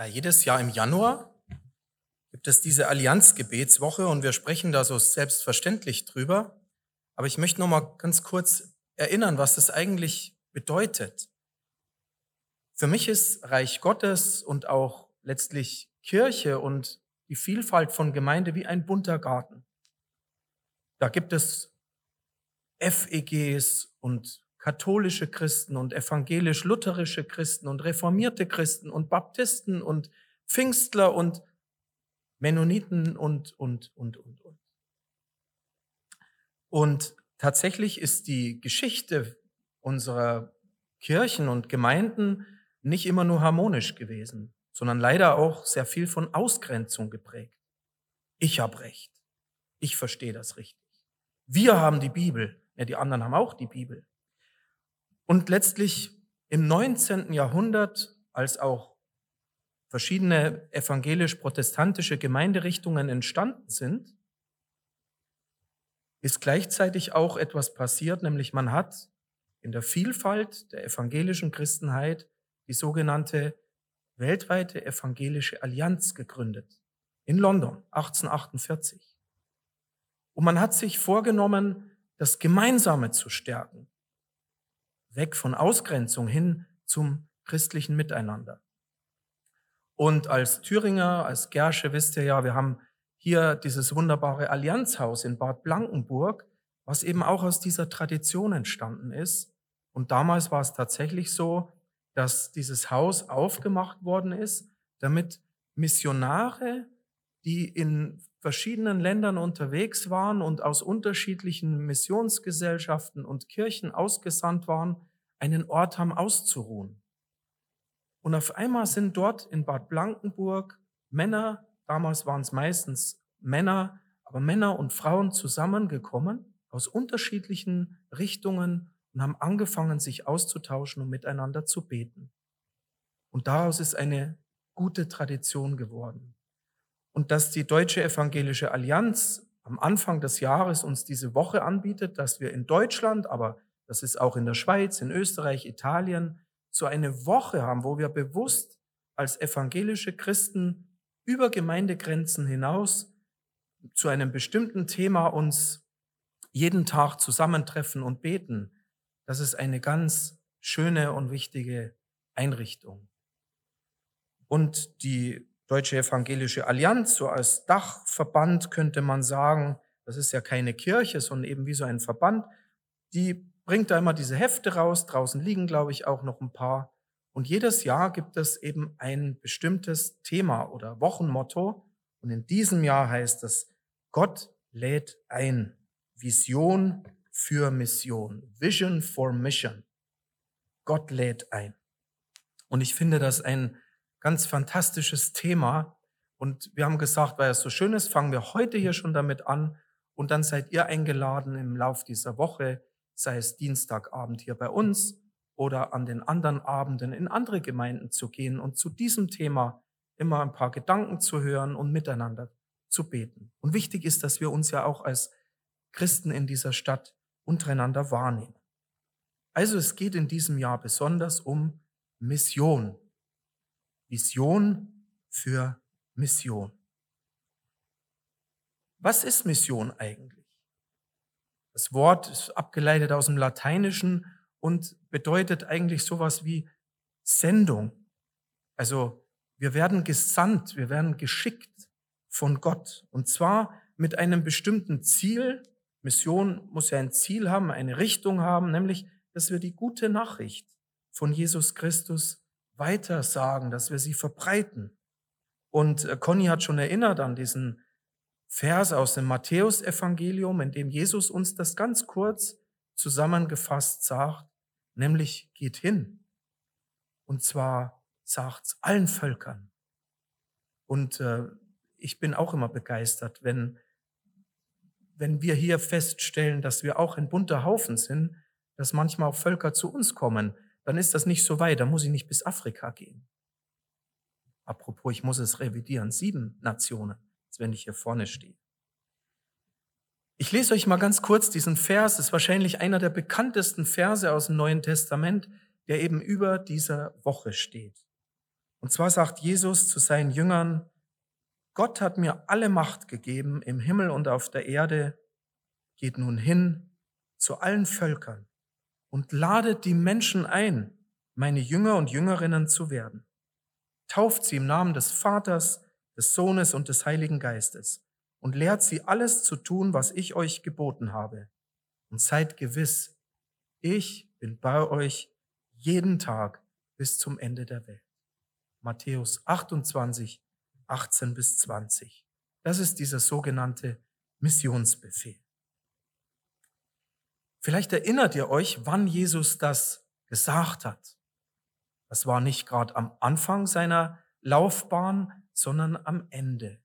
Ja, jedes Jahr im Januar gibt es diese Allianzgebetswoche und wir sprechen da so selbstverständlich drüber. Aber ich möchte noch mal ganz kurz erinnern, was das eigentlich bedeutet. Für mich ist Reich Gottes und auch letztlich Kirche und die Vielfalt von Gemeinde wie ein bunter Garten. Da gibt es FEGs und katholische Christen und evangelisch-lutherische Christen und reformierte Christen und Baptisten und Pfingstler und Mennoniten und, und, und, und, und. Und tatsächlich ist die Geschichte unserer Kirchen und Gemeinden nicht immer nur harmonisch gewesen, sondern leider auch sehr viel von Ausgrenzung geprägt. Ich habe Recht. Ich verstehe das richtig. Wir haben die Bibel. Ja, die anderen haben auch die Bibel. Und letztlich im 19. Jahrhundert, als auch verschiedene evangelisch-protestantische Gemeinderichtungen entstanden sind, ist gleichzeitig auch etwas passiert, nämlich man hat in der Vielfalt der evangelischen Christenheit die sogenannte weltweite evangelische Allianz gegründet in London 1848. Und man hat sich vorgenommen, das Gemeinsame zu stärken, weg von Ausgrenzung hin zum christlichen Miteinander. Und als Thüringer, als Gersche wisst ihr ja, wir haben hier dieses wunderbare Allianzhaus in Bad Blankenburg, was eben auch aus dieser Tradition entstanden ist. Und damals war es tatsächlich so, dass dieses Haus aufgemacht worden ist, damit Missionare, die in verschiedenen Ländern unterwegs waren und aus unterschiedlichen Missionsgesellschaften und Kirchen ausgesandt waren, einen Ort haben auszuruhen. Und auf einmal sind dort in Bad Blankenburg Männer, damals waren es meistens Männer, aber Männer und Frauen zusammengekommen aus unterschiedlichen Richtungen und haben angefangen, sich auszutauschen und miteinander zu beten. Und daraus ist eine gute Tradition geworden. Und dass die Deutsche Evangelische Allianz am Anfang des Jahres uns diese Woche anbietet, dass wir in Deutschland, aber das ist auch in der Schweiz, in Österreich, Italien, so eine Woche haben, wo wir bewusst als evangelische Christen über Gemeindegrenzen hinaus zu einem bestimmten Thema uns jeden Tag zusammentreffen und beten. Das ist eine ganz schöne und wichtige Einrichtung. Und die Deutsche Evangelische Allianz, so als Dachverband könnte man sagen, das ist ja keine Kirche, sondern eben wie so ein Verband, die bringt da immer diese Hefte raus. Draußen liegen, glaube ich, auch noch ein paar. Und jedes Jahr gibt es eben ein bestimmtes Thema oder Wochenmotto. Und in diesem Jahr heißt es, Gott lädt ein. Vision für Mission. Vision for Mission. Gott lädt ein. Und ich finde das ein ganz fantastisches Thema. Und wir haben gesagt, weil es so schön ist, fangen wir heute hier schon damit an. Und dann seid ihr eingeladen im Lauf dieser Woche, sei es Dienstagabend hier bei uns oder an den anderen Abenden in andere Gemeinden zu gehen und zu diesem Thema immer ein paar Gedanken zu hören und miteinander zu beten. Und wichtig ist, dass wir uns ja auch als Christen in dieser Stadt untereinander wahrnehmen. Also es geht in diesem Jahr besonders um Mission. Vision für Mission. Was ist Mission eigentlich? Das Wort ist abgeleitet aus dem Lateinischen und bedeutet eigentlich sowas wie Sendung. Also wir werden gesandt, wir werden geschickt von Gott. Und zwar mit einem bestimmten Ziel. Mission muss ja ein Ziel haben, eine Richtung haben, nämlich, dass wir die gute Nachricht von Jesus Christus weitersagen, dass wir sie verbreiten. Und äh, Conny hat schon erinnert an diesen Vers aus dem Matthäusevangelium, in dem Jesus uns das ganz kurz zusammengefasst sagt, nämlich geht hin. Und zwar sagt's allen Völkern. Und äh, ich bin auch immer begeistert, wenn, wenn wir hier feststellen, dass wir auch ein bunter Haufen sind, dass manchmal auch Völker zu uns kommen dann ist das nicht so weit, dann muss ich nicht bis Afrika gehen. Apropos, ich muss es revidieren, sieben Nationen, als wenn ich hier vorne stehe. Ich lese euch mal ganz kurz diesen Vers, das ist wahrscheinlich einer der bekanntesten Verse aus dem Neuen Testament, der eben über dieser Woche steht. Und zwar sagt Jesus zu seinen Jüngern, Gott hat mir alle Macht gegeben im Himmel und auf der Erde. Geht nun hin zu allen Völkern und ladet die Menschen ein, meine Jünger und Jüngerinnen zu werden. Tauft sie im Namen des Vaters, des Sohnes und des Heiligen Geistes und lehrt sie alles zu tun, was ich euch geboten habe. Und seid gewiss, ich bin bei euch jeden Tag bis zum Ende der Welt. Matthäus 28, 18 bis 20. Das ist dieser sogenannte Missionsbefehl. Vielleicht erinnert ihr euch, wann Jesus das gesagt hat. Das war nicht gerade am Anfang seiner Laufbahn, sondern am Ende,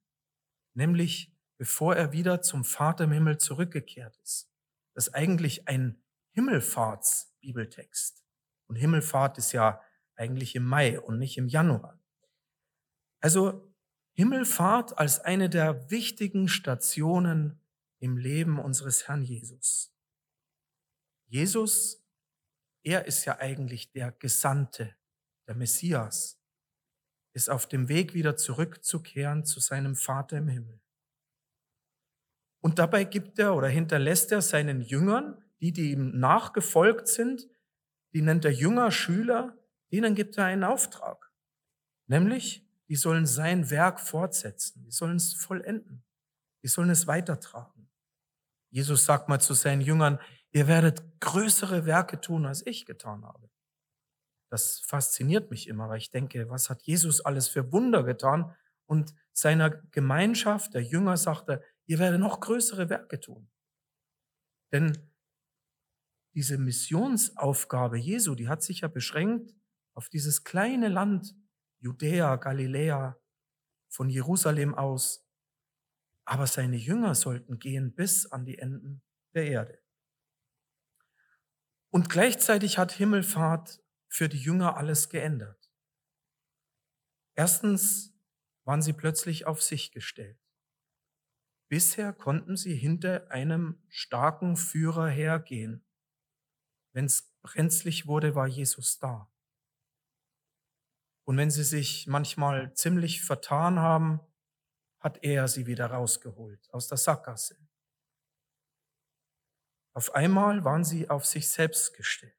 nämlich bevor er wieder zum Vater im Himmel zurückgekehrt ist. Das ist eigentlich ein Himmelfahrts-Bibeltext. Und Himmelfahrt ist ja eigentlich im Mai und nicht im Januar. Also Himmelfahrt als eine der wichtigen Stationen im Leben unseres Herrn Jesus. Jesus, er ist ja eigentlich der Gesandte, der Messias, ist auf dem Weg wieder zurückzukehren zu seinem Vater im Himmel. Und dabei gibt er oder hinterlässt er seinen Jüngern, die, die ihm nachgefolgt sind, die nennt er Jünger, Schüler, denen gibt er einen Auftrag. Nämlich, die sollen sein Werk fortsetzen, die sollen es vollenden, die sollen es weitertragen. Jesus sagt mal zu seinen Jüngern, ihr werdet größere Werke tun, als ich getan habe. Das fasziniert mich immer, weil ich denke, was hat Jesus alles für Wunder getan? Und seiner Gemeinschaft, der Jünger, sagt er, ihr werdet noch größere Werke tun. Denn diese Missionsaufgabe Jesu, die hat sich ja beschränkt auf dieses kleine Land Judäa, Galiläa, von Jerusalem aus. Aber seine Jünger sollten gehen bis an die Enden der Erde. Und gleichzeitig hat Himmelfahrt für die Jünger alles geändert. Erstens waren sie plötzlich auf sich gestellt. Bisher konnten sie hinter einem starken Führer hergehen. Wenn es brenzlig wurde, war Jesus da. Und wenn sie sich manchmal ziemlich vertan haben, hat er sie wieder rausgeholt aus der Sackgasse. Auf einmal waren sie auf sich selbst gestellt.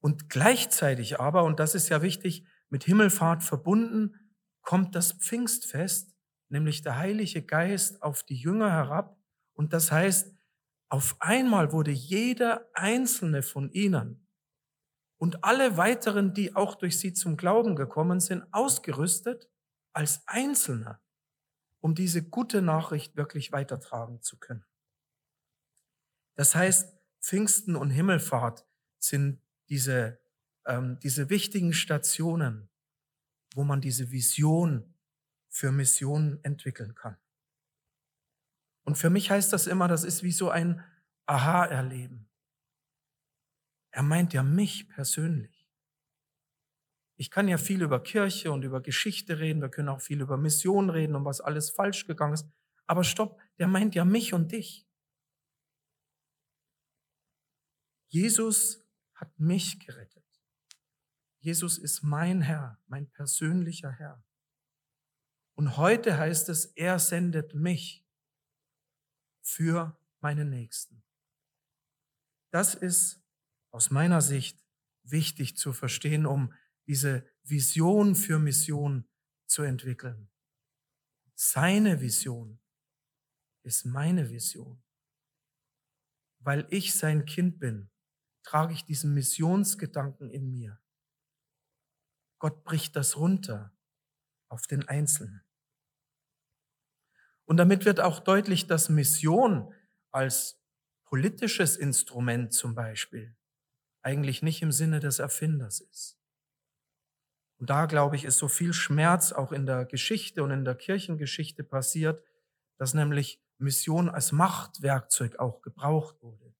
Und gleichzeitig aber, und das ist ja wichtig, mit Himmelfahrt verbunden, kommt das Pfingstfest, nämlich der Heilige Geist auf die Jünger herab. Und das heißt, auf einmal wurde jeder einzelne von ihnen und alle weiteren, die auch durch sie zum Glauben gekommen sind, ausgerüstet als Einzelner, um diese gute Nachricht wirklich weitertragen zu können. Das heißt, Pfingsten und Himmelfahrt sind diese, ähm, diese wichtigen Stationen, wo man diese Vision für Missionen entwickeln kann. Und für mich heißt das immer, das ist wie so ein Aha-Erleben. Er meint ja mich persönlich. Ich kann ja viel über Kirche und über Geschichte reden, wir können auch viel über Mission reden und was alles falsch gegangen ist. Aber stopp, der meint ja mich und dich. Jesus hat mich gerettet. Jesus ist mein Herr, mein persönlicher Herr. Und heute heißt es, er sendet mich für meine Nächsten. Das ist aus meiner Sicht wichtig zu verstehen, um diese Vision für Mission zu entwickeln. Seine Vision ist meine Vision. Weil ich sein Kind bin, trage ich diesen Missionsgedanken in mir. Gott bricht das runter auf den Einzelnen. Und damit wird auch deutlich, dass Mission als politisches Instrument zum Beispiel eigentlich nicht im Sinne des Erfinders ist. Und da, glaube ich, ist so viel Schmerz auch in der Geschichte und in der Kirchengeschichte passiert, dass nämlich Mission als Machtwerkzeug auch gebraucht wurde.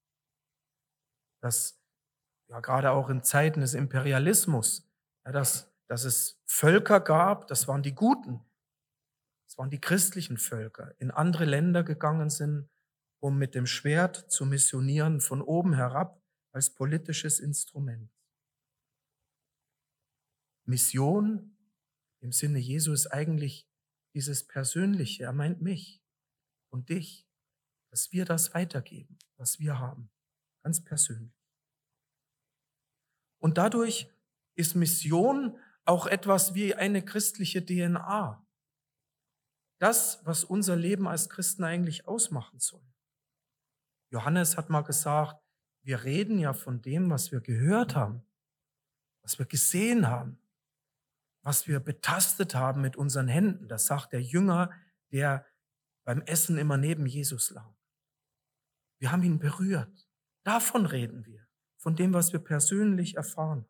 Dass ja gerade auch in Zeiten des Imperialismus, ja, dass, dass es Völker gab, das waren die Guten, das waren die christlichen Völker, in andere Länder gegangen sind, um mit dem Schwert zu missionieren von oben herab als politisches Instrument. Mission im Sinne Jesu ist eigentlich dieses Persönliche. Er meint mich und dich, dass wir das weitergeben, was wir haben, ganz persönlich. Und dadurch ist Mission auch etwas wie eine christliche DNA. Das, was unser Leben als Christen eigentlich ausmachen soll. Johannes hat mal gesagt, wir reden ja von dem, was wir gehört haben, was wir gesehen haben, was wir betastet haben mit unseren Händen. Das sagt der Jünger, der beim Essen immer neben Jesus lag. Wir haben ihn berührt. Davon reden wir, von dem, was wir persönlich erfahren.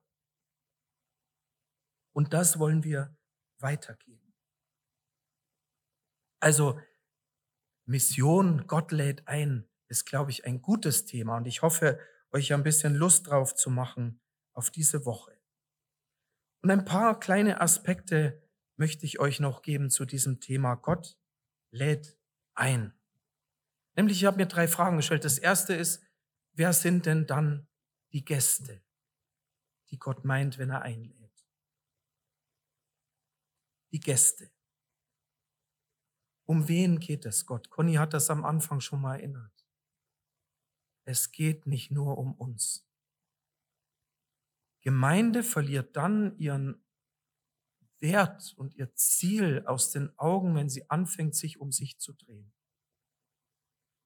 Und das wollen wir weitergeben. Also Mission, Gott lädt ein, ist, glaube ich, ein gutes Thema. Und ich hoffe, euch ein bisschen Lust drauf zu machen auf diese Woche. Und ein paar kleine Aspekte möchte ich euch noch geben zu diesem Thema. Gott lädt ein. Nämlich, ich habe mir drei Fragen gestellt. Das erste ist, wer sind denn dann die Gäste, die Gott meint, wenn er einlädt? Die Gäste. Um wen geht es Gott? Conny hat das am Anfang schon mal erinnert. Es geht nicht nur um uns. Gemeinde verliert dann ihren Wert und ihr Ziel aus den Augen, wenn sie anfängt, sich um sich zu drehen.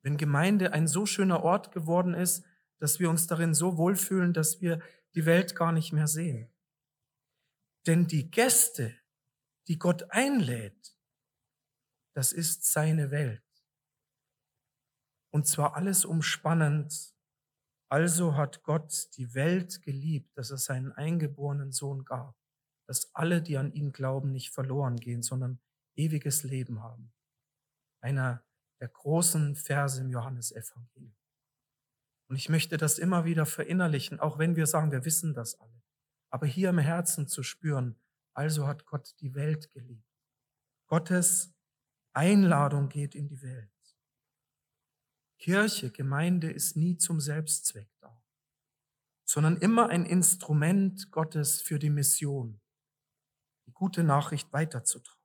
Wenn Gemeinde ein so schöner Ort geworden ist, dass wir uns darin so wohlfühlen, dass wir die Welt gar nicht mehr sehen. Denn die Gäste, die Gott einlädt, das ist seine Welt. Und zwar alles umspannend also hat Gott die Welt geliebt, dass er seinen eingeborenen Sohn gab, dass alle, die an ihn glauben, nicht verloren gehen, sondern ewiges Leben haben. Einer der großen Verse im Johannesevangelium. Und ich möchte das immer wieder verinnerlichen, auch wenn wir sagen, wir wissen das alle. Aber hier im Herzen zu spüren, also hat Gott die Welt geliebt. Gottes Einladung geht in die Welt. Kirche, Gemeinde ist nie zum Selbstzweck da, sondern immer ein Instrument Gottes für die Mission, die gute Nachricht weiterzutragen.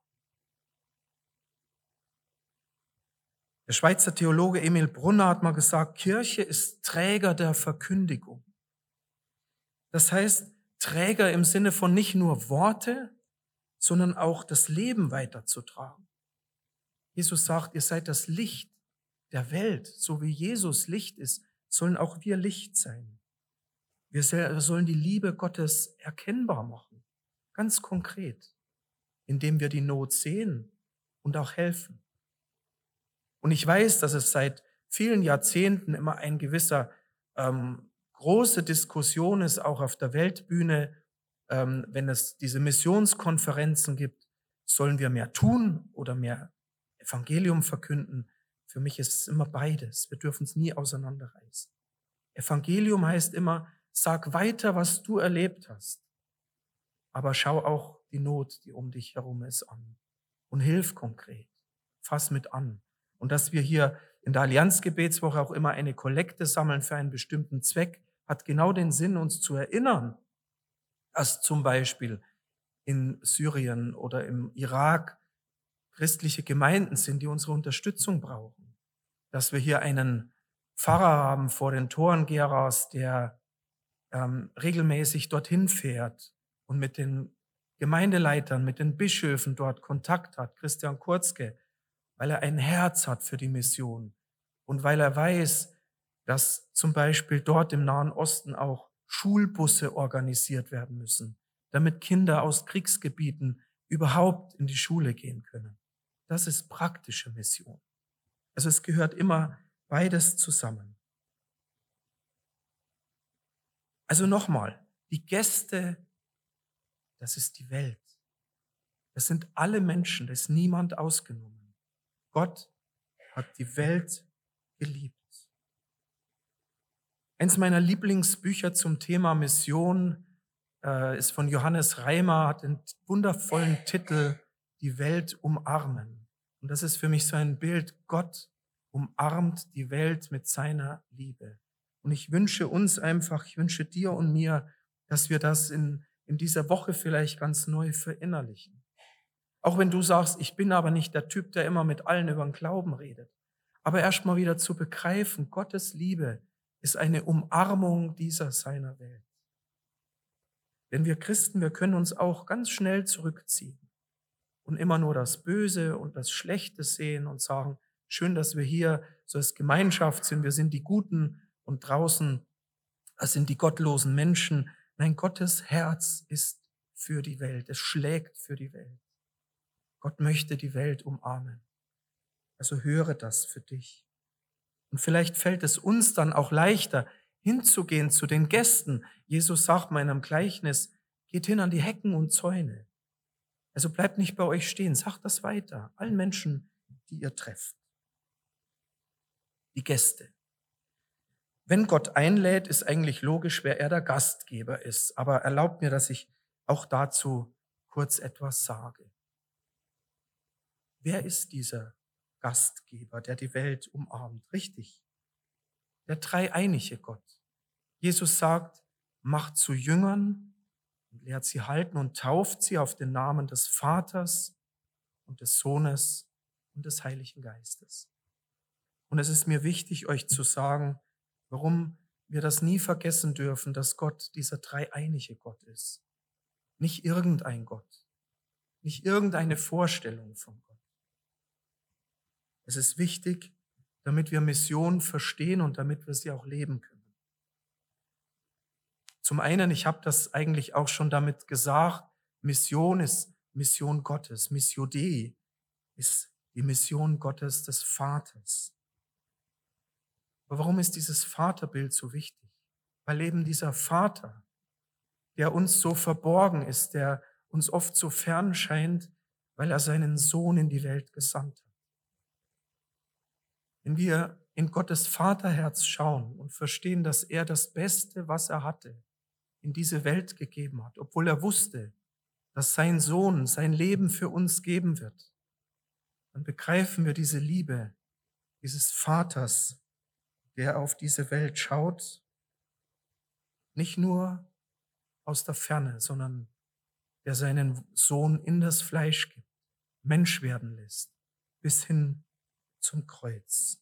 Der Schweizer Theologe Emil Brunner hat mal gesagt, Kirche ist Träger der Verkündigung. Das heißt, Träger im Sinne von nicht nur Worte, sondern auch das Leben weiterzutragen. Jesus sagt, ihr seid das Licht der Welt, so wie Jesus Licht ist, sollen auch wir Licht sein. Wir sollen die Liebe Gottes erkennbar machen, ganz konkret, indem wir die Not sehen und auch helfen. Und ich weiß, dass es seit vielen Jahrzehnten immer ein gewisser ähm, große Diskussion ist, auch auf der Weltbühne, ähm, wenn es diese Missionskonferenzen gibt, sollen wir mehr tun oder mehr Evangelium verkünden? Für mich ist es immer beides. Wir dürfen es nie auseinanderreißen. Evangelium heißt immer, sag weiter, was du erlebt hast. Aber schau auch die Not, die um dich herum ist, an. Und hilf konkret. Fass mit an. Und dass wir hier in der Allianzgebetswoche auch immer eine Kollekte sammeln für einen bestimmten Zweck, hat genau den Sinn, uns zu erinnern, dass zum Beispiel in Syrien oder im Irak christliche Gemeinden sind, die unsere Unterstützung brauchen. Dass wir hier einen Pfarrer haben vor den Toren Geras, der ähm, regelmäßig dorthin fährt und mit den Gemeindeleitern, mit den Bischöfen dort Kontakt hat, Christian Kurzke, weil er ein Herz hat für die Mission und weil er weiß, dass zum Beispiel dort im Nahen Osten auch Schulbusse organisiert werden müssen, damit Kinder aus Kriegsgebieten überhaupt in die Schule gehen können. Das ist praktische Mission. Also es gehört immer beides zusammen. Also nochmal, die Gäste, das ist die Welt. Das sind alle Menschen, da ist niemand ausgenommen. Gott hat die Welt geliebt. Eins meiner Lieblingsbücher zum Thema Mission äh, ist von Johannes Reimer, hat den wundervollen Titel Die Welt umarmen. Und das ist für mich so ein Bild. Gott umarmt die Welt mit seiner Liebe. Und ich wünsche uns einfach, ich wünsche dir und mir, dass wir das in, in dieser Woche vielleicht ganz neu verinnerlichen. Auch wenn du sagst, ich bin aber nicht der Typ, der immer mit allen über den Glauben redet. Aber erst mal wieder zu begreifen, Gottes Liebe ist eine Umarmung dieser seiner Welt. Denn wir Christen, wir können uns auch ganz schnell zurückziehen und immer nur das Böse und das Schlechte sehen und sagen, schön, dass wir hier so als Gemeinschaft sind, wir sind die Guten und draußen das sind die gottlosen Menschen. Nein, Gottes Herz ist für die Welt, es schlägt für die Welt. Gott möchte die Welt umarmen. Also höre das für dich. Und vielleicht fällt es uns dann auch leichter, hinzugehen zu den Gästen. Jesus sagt mal in einem Gleichnis, geht hin an die Hecken und Zäune. Also bleibt nicht bei euch stehen, sagt das weiter, allen Menschen, die ihr trefft. Die Gäste. Wenn Gott einlädt, ist eigentlich logisch, wer er der Gastgeber ist. Aber erlaubt mir, dass ich auch dazu kurz etwas sage. Wer ist dieser Gastgeber, der die Welt umarmt? Richtig. Der dreieinige Gott. Jesus sagt, macht zu Jüngern und lehrt sie halten und tauft sie auf den Namen des Vaters und des Sohnes und des Heiligen Geistes. Und es ist mir wichtig, euch zu sagen, warum wir das nie vergessen dürfen, dass Gott dieser dreieinige Gott ist. Nicht irgendein Gott, nicht irgendeine Vorstellung von Gott. Es ist wichtig, damit wir Mission verstehen und damit wir sie auch leben können. Zum einen, ich habe das eigentlich auch schon damit gesagt, Mission ist Mission Gottes. Missio Dei ist die Mission Gottes des Vaters. Aber warum ist dieses Vaterbild so wichtig? Weil eben dieser Vater, der uns so verborgen ist, der uns oft so fern scheint, weil er seinen Sohn in die Welt gesandt hat. Wenn wir in Gottes Vaterherz schauen und verstehen, dass er das Beste, was er hatte, in diese Welt gegeben hat, obwohl er wusste, dass sein Sohn sein Leben für uns geben wird, dann begreifen wir diese Liebe dieses Vaters, der auf diese Welt schaut, nicht nur aus der Ferne, sondern der seinen Sohn in das Fleisch gibt, Mensch werden lässt, bis hin zum Kreuz.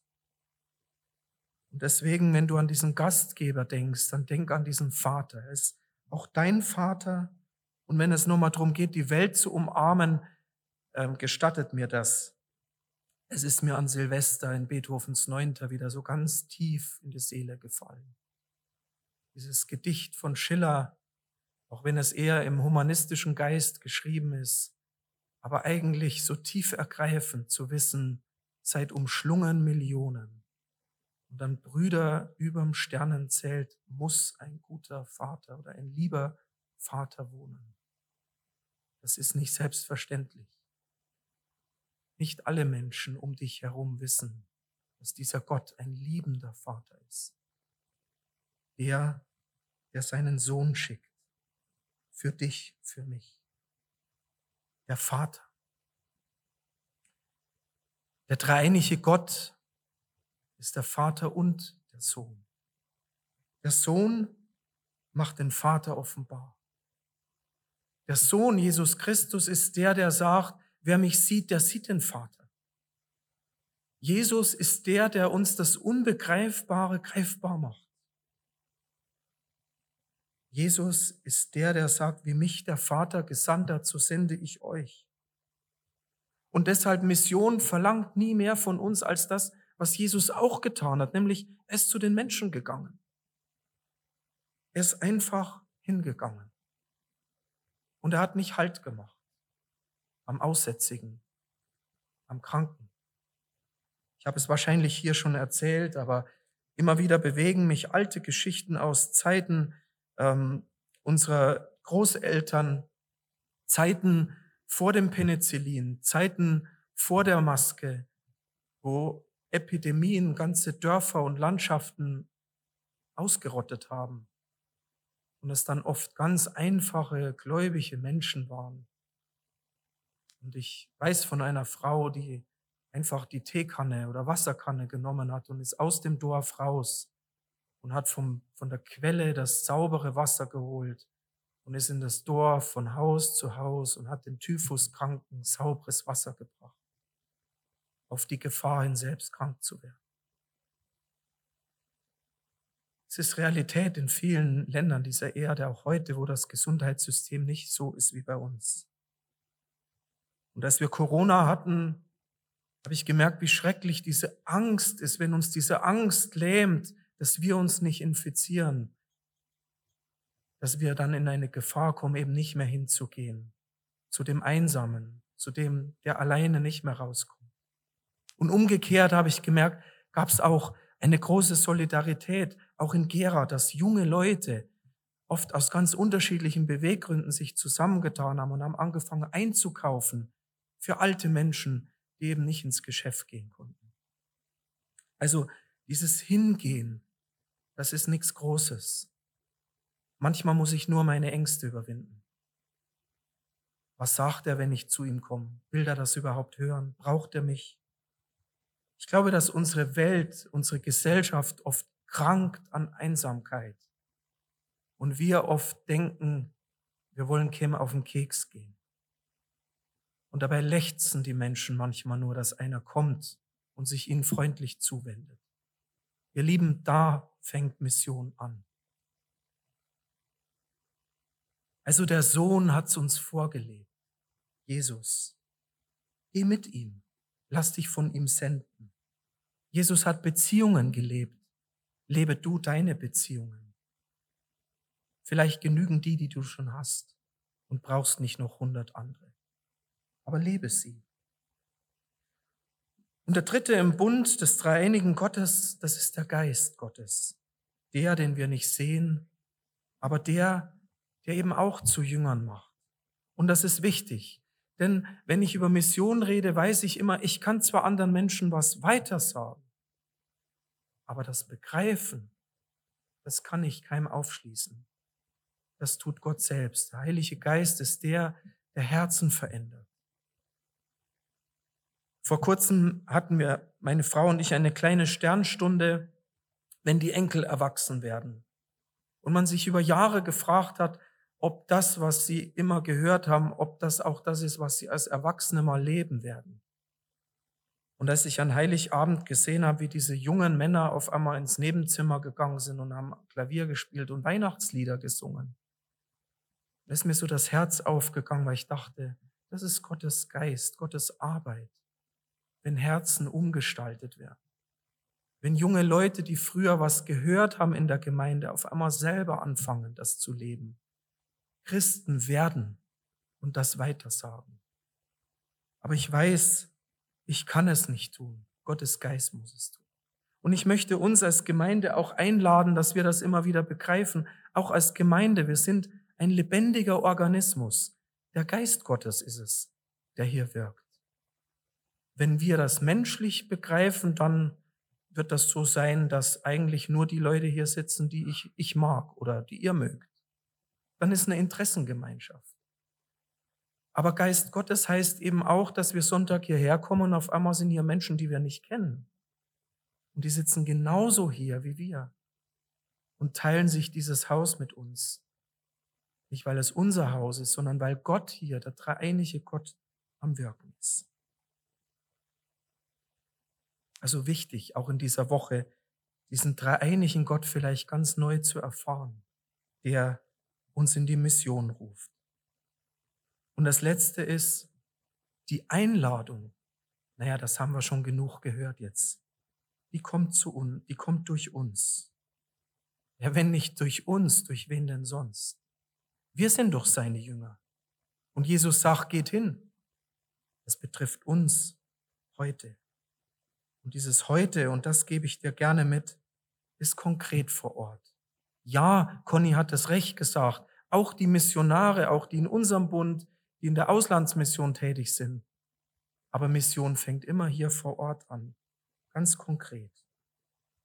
Und deswegen, wenn du an diesen Gastgeber denkst, dann denk an diesen Vater. Er ist auch dein Vater. Und wenn es nur mal darum geht, die Welt zu umarmen, ähm, gestattet mir das, es ist mir an Silvester in Beethovens Neunter wieder so ganz tief in die Seele gefallen. Dieses Gedicht von Schiller, auch wenn es eher im humanistischen Geist geschrieben ist, aber eigentlich so tief ergreifend zu wissen, seit umschlungen Millionen. Und dann Brüder überm Sternenzelt muss ein guter Vater oder ein lieber Vater wohnen. Das ist nicht selbstverständlich. Nicht alle Menschen um dich herum wissen, dass dieser Gott ein liebender Vater ist. Der, der seinen Sohn schickt. Für dich, für mich. Der Vater. Der dreieinige Gott ist der Vater und der Sohn. Der Sohn macht den Vater offenbar. Der Sohn Jesus Christus ist der, der sagt, Wer mich sieht, der sieht den Vater. Jesus ist der, der uns das Unbegreifbare greifbar macht. Jesus ist der, der sagt, wie mich der Vater gesandt hat, so sende ich euch. Und deshalb Mission verlangt nie mehr von uns als das, was Jesus auch getan hat, nämlich er ist zu den Menschen gegangen. Er ist einfach hingegangen. Und er hat nicht Halt gemacht am Aussätzigen, am Kranken. Ich habe es wahrscheinlich hier schon erzählt, aber immer wieder bewegen mich alte Geschichten aus Zeiten ähm, unserer Großeltern, Zeiten vor dem Penicillin, Zeiten vor der Maske, wo Epidemien ganze Dörfer und Landschaften ausgerottet haben. Und es dann oft ganz einfache, gläubige Menschen waren, und ich weiß von einer Frau, die einfach die Teekanne oder Wasserkanne genommen hat und ist aus dem Dorf raus und hat vom, von der Quelle das saubere Wasser geholt und ist in das Dorf von Haus zu Haus und hat den Typhuskranken sauberes Wasser gebracht, auf die Gefahr hin, selbst krank zu werden. Es ist Realität in vielen Ländern dieser Erde, auch heute, wo das Gesundheitssystem nicht so ist wie bei uns. Und als wir Corona hatten, habe ich gemerkt, wie schrecklich diese Angst ist, wenn uns diese Angst lähmt, dass wir uns nicht infizieren, dass wir dann in eine Gefahr kommen, eben nicht mehr hinzugehen, zu dem Einsamen, zu dem, der alleine nicht mehr rauskommt. Und umgekehrt habe ich gemerkt, gab es auch eine große Solidarität, auch in Gera, dass junge Leute oft aus ganz unterschiedlichen Beweggründen sich zusammengetan haben und haben angefangen einzukaufen für alte Menschen, die eben nicht ins Geschäft gehen konnten. Also dieses Hingehen, das ist nichts Großes. Manchmal muss ich nur meine Ängste überwinden. Was sagt er, wenn ich zu ihm komme? Will er das überhaupt hören? Braucht er mich? Ich glaube, dass unsere Welt, unsere Gesellschaft oft krankt an Einsamkeit. Und wir oft denken, wir wollen Kim auf den Keks gehen. Und dabei lechzen die Menschen manchmal nur, dass einer kommt und sich ihnen freundlich zuwendet. Ihr Lieben, da fängt Mission an. Also der Sohn hat es uns vorgelebt. Jesus. Geh mit ihm. Lass dich von ihm senden. Jesus hat Beziehungen gelebt. Lebe du deine Beziehungen. Vielleicht genügen die, die du schon hast und brauchst nicht noch hundert andere. Aber lebe sie. Und der dritte im Bund des dreieinigen Gottes, das ist der Geist Gottes. Der, den wir nicht sehen, aber der, der eben auch zu Jüngern macht. Und das ist wichtig. Denn wenn ich über Mission rede, weiß ich immer, ich kann zwar anderen Menschen was weiter sagen, aber das Begreifen, das kann ich keinem aufschließen. Das tut Gott selbst. Der Heilige Geist ist der, der Herzen verändert. Vor kurzem hatten wir, meine Frau und ich, eine kleine Sternstunde, wenn die Enkel erwachsen werden. Und man sich über Jahre gefragt hat, ob das, was sie immer gehört haben, ob das auch das ist, was sie als Erwachsene mal leben werden. Und als ich an Heiligabend gesehen habe, wie diese jungen Männer auf einmal ins Nebenzimmer gegangen sind und haben Klavier gespielt und Weihnachtslieder gesungen, ist mir so das Herz aufgegangen, weil ich dachte, das ist Gottes Geist, Gottes Arbeit, wenn Herzen umgestaltet werden. Wenn junge Leute, die früher was gehört haben in der Gemeinde, auf einmal selber anfangen, das zu leben Christen werden und das weitersagen. Aber ich weiß, ich kann es nicht tun. Gottes Geist muss es tun. Und ich möchte uns als Gemeinde auch einladen, dass wir das immer wieder begreifen. Auch als Gemeinde, wir sind ein lebendiger Organismus. Der Geist Gottes ist es, der hier wirkt. Wenn wir das menschlich begreifen, dann wird das so sein, dass eigentlich nur die Leute hier sitzen, die ich, ich mag oder die ihr mögt dann ist eine Interessengemeinschaft. Aber Geist Gottes heißt eben auch, dass wir Sonntag hierher kommen und auf einmal sind hier Menschen, die wir nicht kennen. Und die sitzen genauso hier wie wir und teilen sich dieses Haus mit uns. Nicht weil es unser Haus ist, sondern weil Gott hier, der dreieinige Gott, am Wirken ist. Also wichtig, auch in dieser Woche, diesen dreieinigen Gott vielleicht ganz neu zu erfahren, der uns in die Mission ruft. Und das Letzte ist die Einladung. Naja, das haben wir schon genug gehört jetzt. Die kommt zu uns, die kommt durch uns. Ja, wenn nicht durch uns, durch wen denn sonst? Wir sind doch seine Jünger. Und Jesus sagt, geht hin. Das betrifft uns heute. Und dieses heute, und das gebe ich dir gerne mit, ist konkret vor Ort. Ja, Conny hat es recht gesagt. Auch die Missionare, auch die in unserem Bund, die in der Auslandsmission tätig sind. Aber Mission fängt immer hier vor Ort an. Ganz konkret.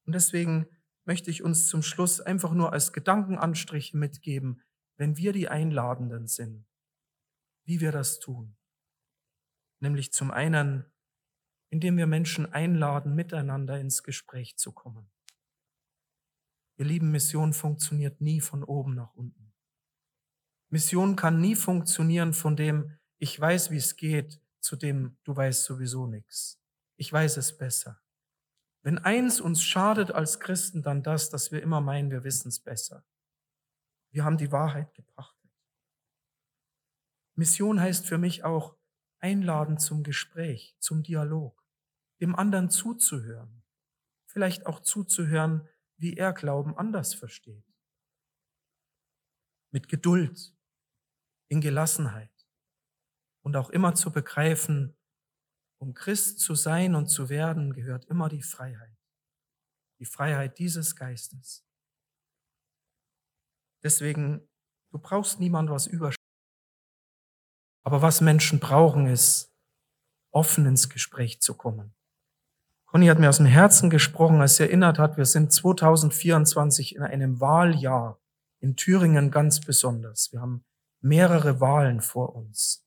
Und deswegen möchte ich uns zum Schluss einfach nur als Gedankenanstriche mitgeben, wenn wir die Einladenden sind, wie wir das tun. Nämlich zum einen, indem wir Menschen einladen, miteinander ins Gespräch zu kommen. Ihr lieben Mission funktioniert nie von oben nach unten. Mission kann nie funktionieren von dem, ich weiß, wie es geht, zu dem, du weißt sowieso nichts. Ich weiß es besser. Wenn eins uns schadet als Christen, dann das, dass wir immer meinen, wir wissen es besser. Wir haben die Wahrheit gepachtet. Mission heißt für mich auch einladen zum Gespräch, zum Dialog, dem anderen zuzuhören, vielleicht auch zuzuhören, wie er Glauben anders versteht. Mit Geduld, in Gelassenheit und auch immer zu begreifen, um Christ zu sein und zu werden, gehört immer die Freiheit. Die Freiheit dieses Geistes. Deswegen, du brauchst niemand was überstehen. Aber was Menschen brauchen, ist, offen ins Gespräch zu kommen. Conny hat mir aus dem Herzen gesprochen, als sie erinnert hat, wir sind 2024 in einem Wahljahr in Thüringen ganz besonders. Wir haben mehrere Wahlen vor uns.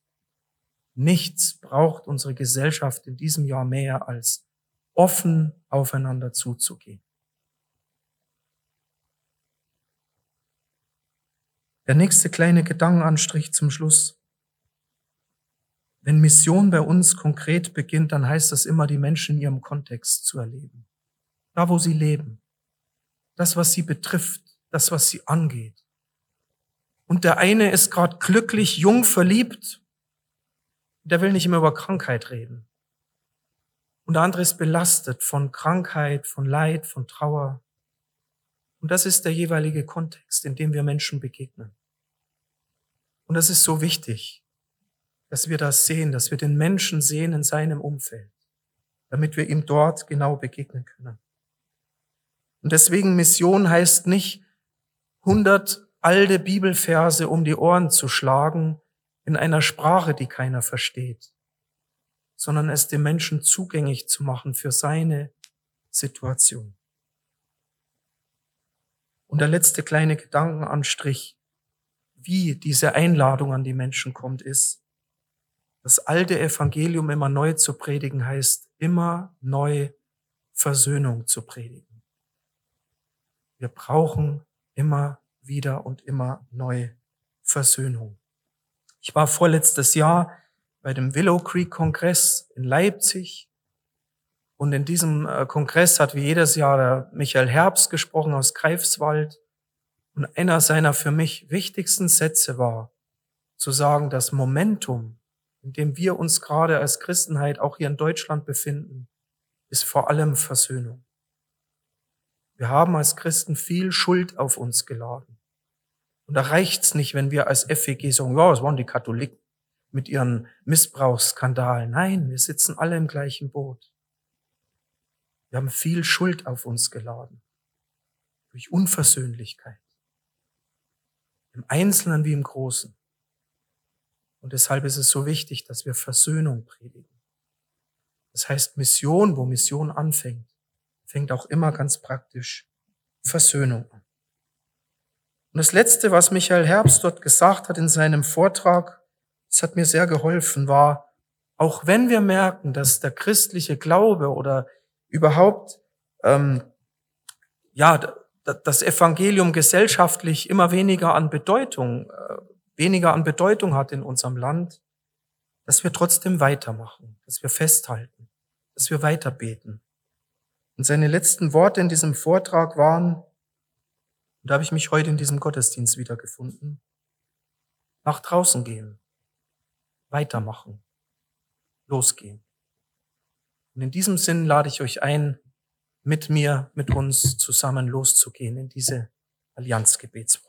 Nichts braucht unsere Gesellschaft in diesem Jahr mehr als offen aufeinander zuzugehen. Der nächste kleine Gedankenanstrich zum Schluss. Wenn Mission bei uns konkret beginnt, dann heißt das immer, die Menschen in ihrem Kontext zu erleben. Da, wo sie leben. Das, was sie betrifft, das, was sie angeht. Und der eine ist gerade glücklich, jung, verliebt. Der will nicht immer über Krankheit reden. Und der andere ist belastet von Krankheit, von Leid, von Trauer. Und das ist der jeweilige Kontext, in dem wir Menschen begegnen. Und das ist so wichtig, dass wir das sehen, dass wir den Menschen sehen in seinem Umfeld, damit wir ihm dort genau begegnen können. Und deswegen Mission heißt nicht 100 alte Bibelverse um die Ohren zu schlagen in einer Sprache, die keiner versteht, sondern es dem Menschen zugänglich zu machen für seine Situation. Und der letzte kleine Gedankenanstrich, wie diese Einladung an die Menschen kommt, ist, das alte Evangelium immer neu zu predigen heißt, immer neu Versöhnung zu predigen. Wir brauchen immer wieder und immer neu Versöhnung. Ich war vorletztes Jahr bei dem Willow Creek Kongress in Leipzig und in diesem äh, Kongress hat wie jedes Jahr der Michael Herbst gesprochen aus Greifswald und einer seiner für mich wichtigsten Sätze war, zu sagen, das Momentum, in dem wir uns gerade als Christenheit auch hier in Deutschland befinden, ist vor allem Versöhnung. Wir haben als Christen viel Schuld auf uns geladen. Und da reicht's nicht, wenn wir als FEG sagen, ja, es waren die Katholiken mit ihren Missbrauchsskandalen. Nein, wir sitzen alle im gleichen Boot. Wir haben viel Schuld auf uns geladen. Durch Unversöhnlichkeit. Im Einzelnen wie im Großen. Und deshalb ist es so wichtig, dass wir Versöhnung predigen. Das heißt, Mission, wo Mission anfängt, fängt auch immer ganz praktisch Versöhnung an. Und das Letzte, was Michael Herbst dort gesagt hat in seinem Vortrag, das hat mir sehr geholfen, war, auch wenn wir merken, dass der christliche Glaube oder überhaupt ähm, ja das Evangelium gesellschaftlich immer weniger an Bedeutung äh, weniger an Bedeutung hat in unserem Land, dass wir trotzdem weitermachen, dass wir festhalten, dass wir weiterbeten. Und seine letzten Worte in diesem Vortrag waren, und da habe ich mich heute in diesem Gottesdienst wiedergefunden. Nach draußen gehen, weitermachen, losgehen. Und in diesem Sinn lade ich euch ein, mit mir, mit uns zusammen loszugehen in diese Allianzgebetswoche.